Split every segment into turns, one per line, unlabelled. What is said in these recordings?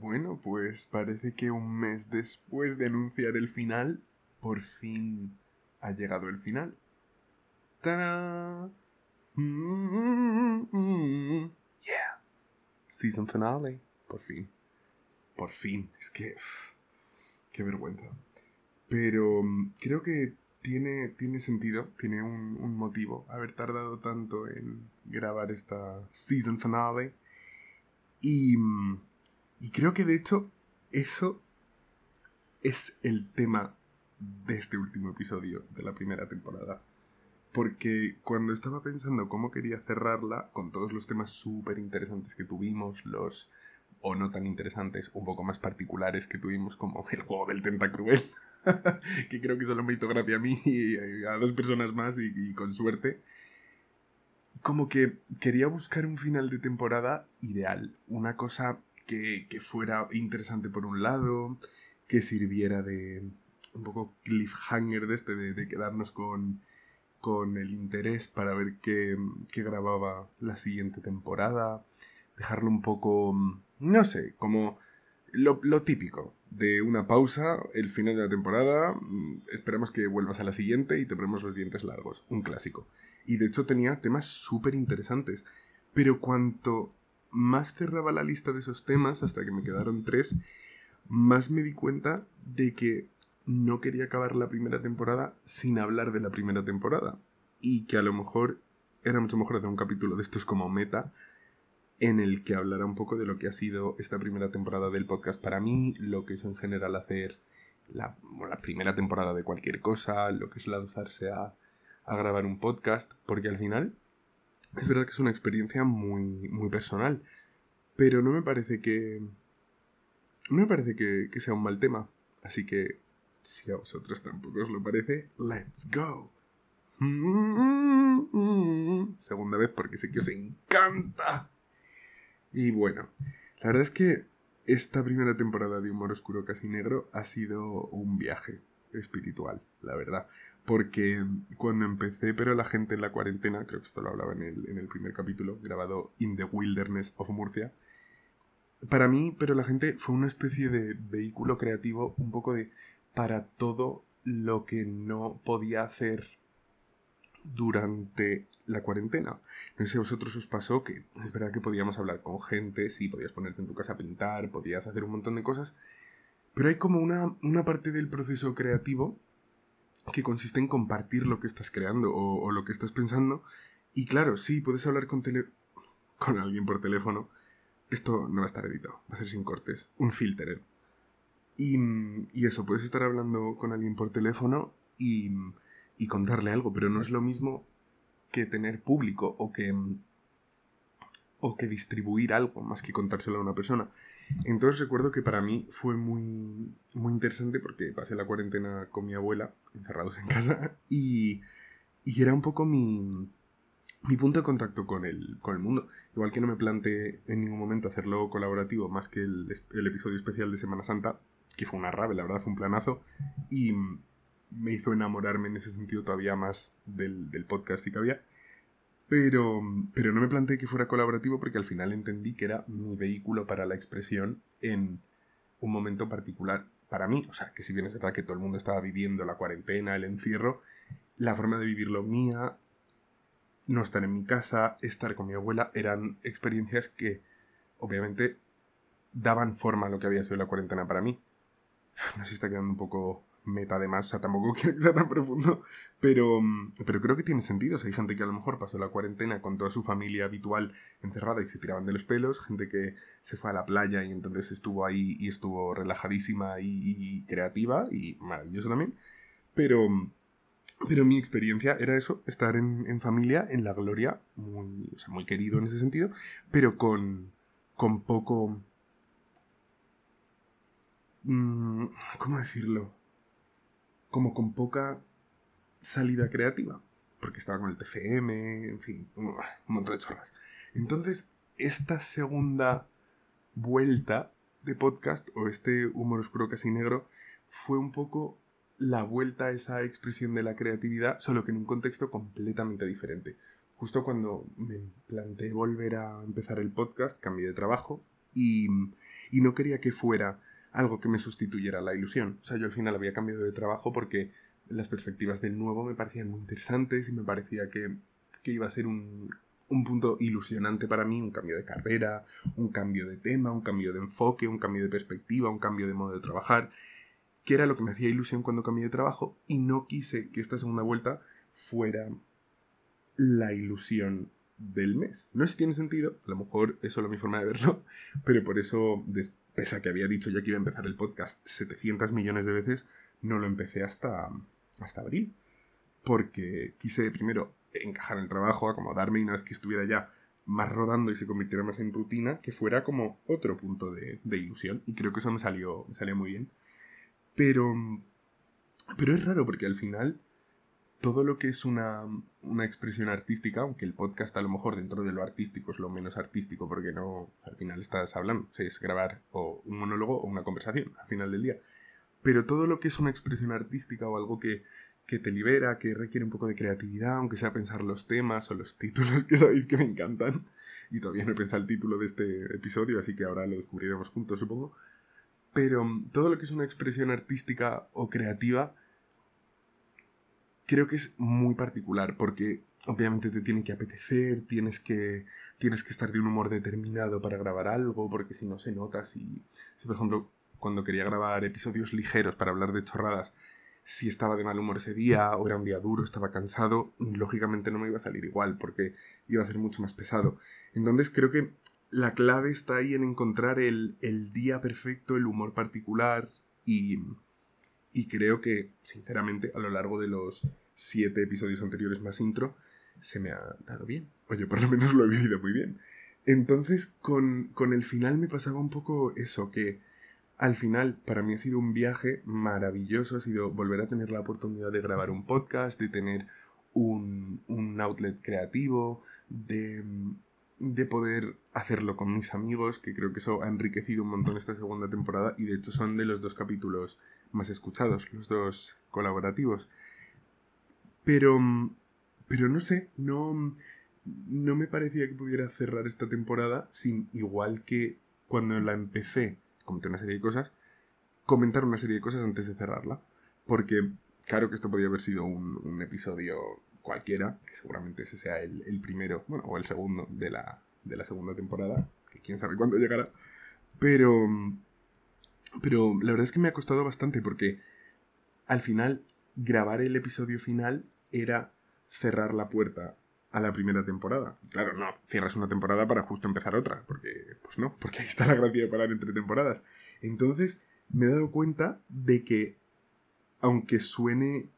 Bueno, pues parece que un mes después de anunciar el final, por fin ha llegado el final. ¡Tarán! Yeah. Season finale. Por fin. Por fin. Es que... Qué vergüenza. Pero mm, creo que tiene, tiene sentido, tiene un, un motivo haber tardado tanto en grabar esta season finale. Y, mm, y creo que de hecho eso es el tema de este último episodio de la primera temporada. Porque cuando estaba pensando cómo quería cerrarla, con todos los temas súper interesantes que tuvimos, los o no tan interesantes, un poco más particulares que tuvimos, como el juego del Tentacruel, que creo que solo me hizo gracia a mí y a dos personas más y, y con suerte. Como que quería buscar un final de temporada ideal, una cosa que, fuera interesante por un lado, que sirviera de un poco cliffhanger de este, de, de quedarnos con, con el interés para ver qué, qué grababa la siguiente temporada, dejarlo un poco, no sé, como lo, lo, típico de una pausa, el final de la temporada, mm, esperamos que vuelvas a la siguiente y te ponemos los dientes largos, un clásico. Y de hecho tenía temas súper interesantes, pero cuanto más cerraba la lista de esos temas, hasta que me quedaron tres, más me di cuenta de que no quería acabar la primera temporada sin hablar de la primera temporada. Y que a lo mejor era mucho mejor hacer un capítulo de estos como meta, en el que hablará un poco de lo que ha sido esta primera temporada del podcast para mí, lo que es en general hacer la, primera temporada de cualquier cosa, lo que es lanzarse a, grabar un podcast, porque al final es verdad que es una experiencia muy, muy personal, pero no me parece que... No me parece que, que sea un mal tema, así que si a vosotros tampoco os lo parece, let's go. Segunda vez porque sé que os encanta. Y bueno, la verdad es que esta primera temporada de Humor Oscuro Casi Negro ha sido un viaje espiritual, la verdad. Porque cuando empecé, pero la gente en la cuarentena, creo que esto lo hablaba en el, en el primer capítulo, grabado In the Wilderness of Murcia, para mí, pero la gente fue una especie de vehículo creativo un poco de para todo lo que no podía hacer durante la cuarentena. No sé si a vosotros os pasó que es verdad que podíamos hablar con gente, sí, podías ponerte en tu casa a pintar, podías hacer un montón de cosas, pero hay como una, una parte del proceso creativo que consiste en compartir lo que estás creando o, lo que estás pensando. Y claro, sí, puedes hablar con, tele con alguien por teléfono. Esto no va a estar editado, va a ser sin cortes, un filter. Y, y eso, puedes estar hablando con alguien por teléfono y, y contarle algo, pero no es lo mismo que tener público o que o que distribuir algo más que contárselo a una persona. Entonces recuerdo que para mí fue muy muy interesante porque pasé la cuarentena con mi abuela encerrados en casa y y era un poco mi mi punto de contacto con el, con el mundo. Igual que no me planteé en ningún momento hacerlo colaborativo más que el, episodio especial de Semana Santa, que fue una rave, la verdad fue un planazo, y me hizo enamorarme en ese sentido todavía más del, del podcast y que había. Pero, pero no me planteé que fuera colaborativo porque al final entendí que era mi vehículo para la expresión en un momento particular para mí. O sea, que si bien es verdad que todo el mundo estaba viviendo la cuarentena, el encierro, la forma de vivirlo mía, no estar en mi casa, estar con mi abuela, eran experiencias que obviamente daban forma a lo que había sido la cuarentena para mí. No sé si está quedando un poco meta además, o sea, tampoco quiero que sea tan profundo, pero, pero creo que tiene sentido. O sea, hay gente que a lo mejor pasó la cuarentena con toda su familia habitual encerrada y se tiraban de los pelos, gente que se fue a la playa y entonces estuvo ahí y estuvo relajadísima y, creativa y maravilloso también, pero, pero mi experiencia era eso, estar en, en, familia, en la gloria, muy, o sea, muy querido en ese sentido, pero con, con poco... Mmm, ¿Cómo decirlo? Como con poca salida creativa, porque estaba con el TFM, en fin, un montón de chorras. Entonces, esta segunda vuelta de podcast, o este humor oscuro casi negro, fue un poco la vuelta a esa expresión de la creatividad, solo que en un contexto completamente diferente. Justo cuando me planteé volver a empezar el podcast, cambié de trabajo y, y no quería que fuera algo que me sustituyera la ilusión. O sea, yo al final había cambiado de trabajo porque las perspectivas del nuevo me parecían muy interesantes y me parecía que, que iba a ser un, un punto ilusionante para mí, un cambio de carrera, un cambio de tema, un cambio de enfoque, un cambio de perspectiva, un cambio de modo de trabajar, que era lo que me hacía ilusión cuando cambié de trabajo y no quise que esta segunda vuelta fuera la ilusión del mes. No sé si tiene sentido, a lo mejor es solo mi forma de verlo, pero por eso, pese a que había dicho ya que iba a empezar el podcast 700 millones de veces, no lo empecé hasta, hasta abril. Porque quise primero encajar en el trabajo, acomodarme y una vez que estuviera ya más rodando y se convirtiera más en rutina, que fuera como otro punto de, ilusión. Y creo que eso me salió, me salió muy bien. Pero, pero es raro porque al final todo lo que es una, una, expresión artística, aunque el podcast a lo mejor dentro de lo artístico es lo menos artístico, porque no, al final estás hablando, o es grabar o un monólogo o una conversación al final del día. Pero todo lo que es una expresión artística o algo que, que te libera, que requiere un poco de creatividad, aunque sea pensar los temas o los títulos que sabéis que me encantan. Y todavía no he pensado el título de este episodio, así que ahora lo descubriremos juntos, supongo. Pero mm, todo lo que es una expresión artística o creativa, creo que es muy particular, porque obviamente te tiene que apetecer, tienes que, tienes que estar de un humor determinado para grabar algo, porque si no se nota, si, si por ejemplo cuando quería grabar episodios ligeros para hablar de chorradas, si estaba de mal humor ese día o era un día duro, estaba cansado, lógicamente no me iba a salir igual porque iba a ser mucho más pesado. Entonces creo que la clave está ahí en encontrar el, día perfecto, el humor particular y, y creo que, sinceramente, a lo largo de los siete episodios anteriores más intro, se me ha dado bien. Oye, por lo menos lo he vivido muy bien. Entonces, con, con el final me pasaba un poco eso, que al final, para mí ha sido un viaje maravilloso, ha sido volver a tener la oportunidad de grabar un podcast, de tener un, outlet creativo, de, de, poder hacerlo con mis amigos, que creo que eso ha enriquecido un montón esta segunda temporada y de hecho son de los dos capítulos más escuchados, los dos colaborativos. Pero, pero no sé, no, no me parecía que pudiera cerrar esta temporada sin, igual que cuando la empecé, comenté una serie de cosas, comentar una serie de cosas antes de cerrarla. Porque, claro que esto podría haber sido un, episodio cualquiera, que seguramente ese sea el, primero, bueno, o el segundo de la, de la segunda temporada, que quién sabe cuándo llegará. Pero, pero la verdad es que me ha costado bastante porque al final grabar el episodio final era cerrar la puerta a la primera temporada. Claro, no, cierras una temporada para justo empezar otra, porque, pues no, porque ahí está la gracia de parar entre temporadas. Entonces, me he dado cuenta de que, aunque suene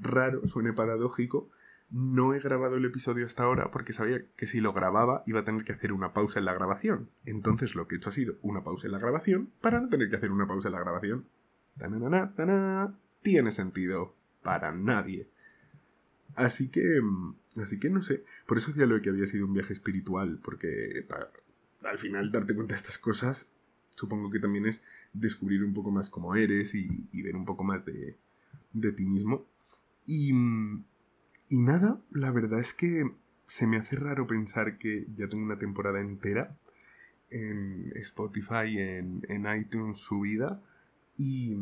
raro, suene paradójico, no he grabado el episodio hasta ahora porque sabía que si lo grababa iba a tener que hacer una pausa en la grabación. Entonces lo que he hecho ha sido una pausa en la grabación para no tener que hacer una pausa en la grabación. Tiene sentido para nadie. Así que, mm, así que no sé. Por eso decía lo que había sido un viaje espiritual, porque al final darte cuenta de estas cosas, supongo que también es descubrir un poco más cómo eres y, ver un poco más de, de ti mismo. Y, mm, y nada, la verdad es que se me hace raro pensar que ya tengo una temporada entera en Spotify, en, en iTunes subida y,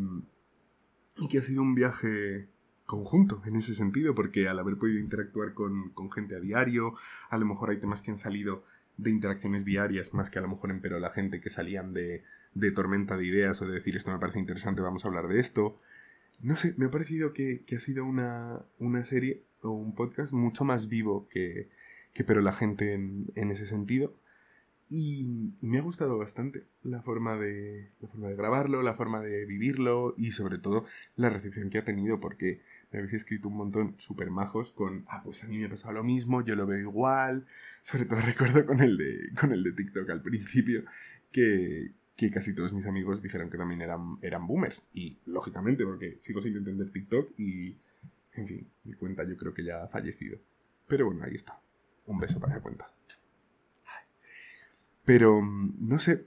y que ha sido un viaje conjunto en ese sentido, porque al haber podido interactuar con, gente a diario, a lo mejor hay temas que han salido de interacciones diarias más que a lo mejor en pero la gente que salían de, de tormenta de ideas o de decir esto me parece interesante, vamos a hablar de esto. No sé, me ha parecido que, ha sido una, una, serie o un podcast mucho más vivo que, que pero la gente en, en ese sentido. Y, me ha gustado bastante la forma, de, la forma de grabarlo, la forma de vivirlo y sobre todo la recepción que ha tenido porque me habéis escrito un montón súper majos con, ah, pues a mí me ha pasado lo mismo, yo lo veo igual. Sobre todo recuerdo con el de, con el de TikTok al principio que, que casi todos mis amigos dijeron que también eran, eran boomers. Y lógicamente, porque sigo sin entender TikTok y, en fin, mi cuenta yo creo que ya ha fallecido. Pero bueno, ahí está. Un beso para la cuenta. Pero, mm, no sé,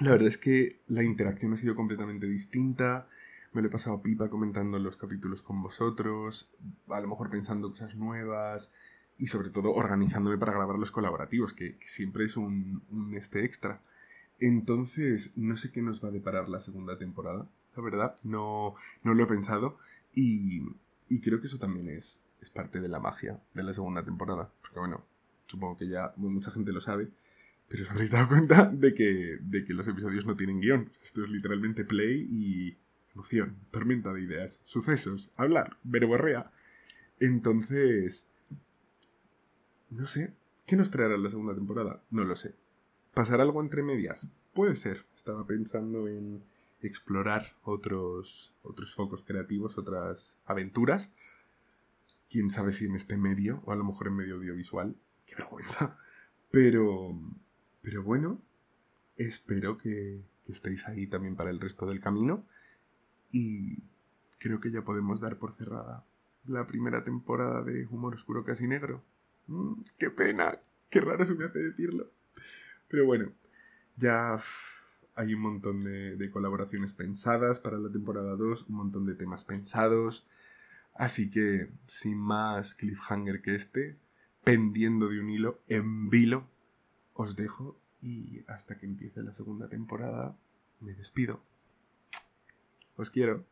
la verdad es que la interacción ha sido completamente distinta. Me lo he pasado pipa comentando los capítulos con vosotros, a lo mejor pensando cosas nuevas y sobre todo organizándome para grabar los colaborativos, que, siempre es un, este extra. Entonces, no sé qué nos va a deparar la segunda temporada, la verdad, no, no lo he pensado y, y creo que eso también es, es parte de la magia de la segunda temporada, porque bueno, supongo que ya mucha gente lo sabe, pero os habréis dado cuenta de que, de que los episodios no tienen guion. Esto es literalmente play y emoción, tormenta de ideas, sucesos, hablar, verborrea. Entonces, no sé, ¿qué nos traerá la segunda temporada? No lo sé. ¿Pasará algo entre medias? Puede ser. Estaba pensando en explorar otros, otros focos creativos, otras aventuras. Quién sabe si en este medio, o a lo mejor en medio audiovisual. Qué vergüenza. Pero, pero bueno, espero que, que estéis ahí también para el resto del camino. Y creo que ya podemos dar por cerrada la primera temporada de Humor Oscuro Casi Negro. Mm, qué pena, qué raro se me hace decirlo. Pero bueno, ya hay un montón de, colaboraciones pensadas para la temporada 2, un montón de temas pensados. Así que, sin más cliffhanger que este, pendiendo de un hilo, en vilo, os dejo y hasta que empiece la segunda temporada, me despido. Os quiero.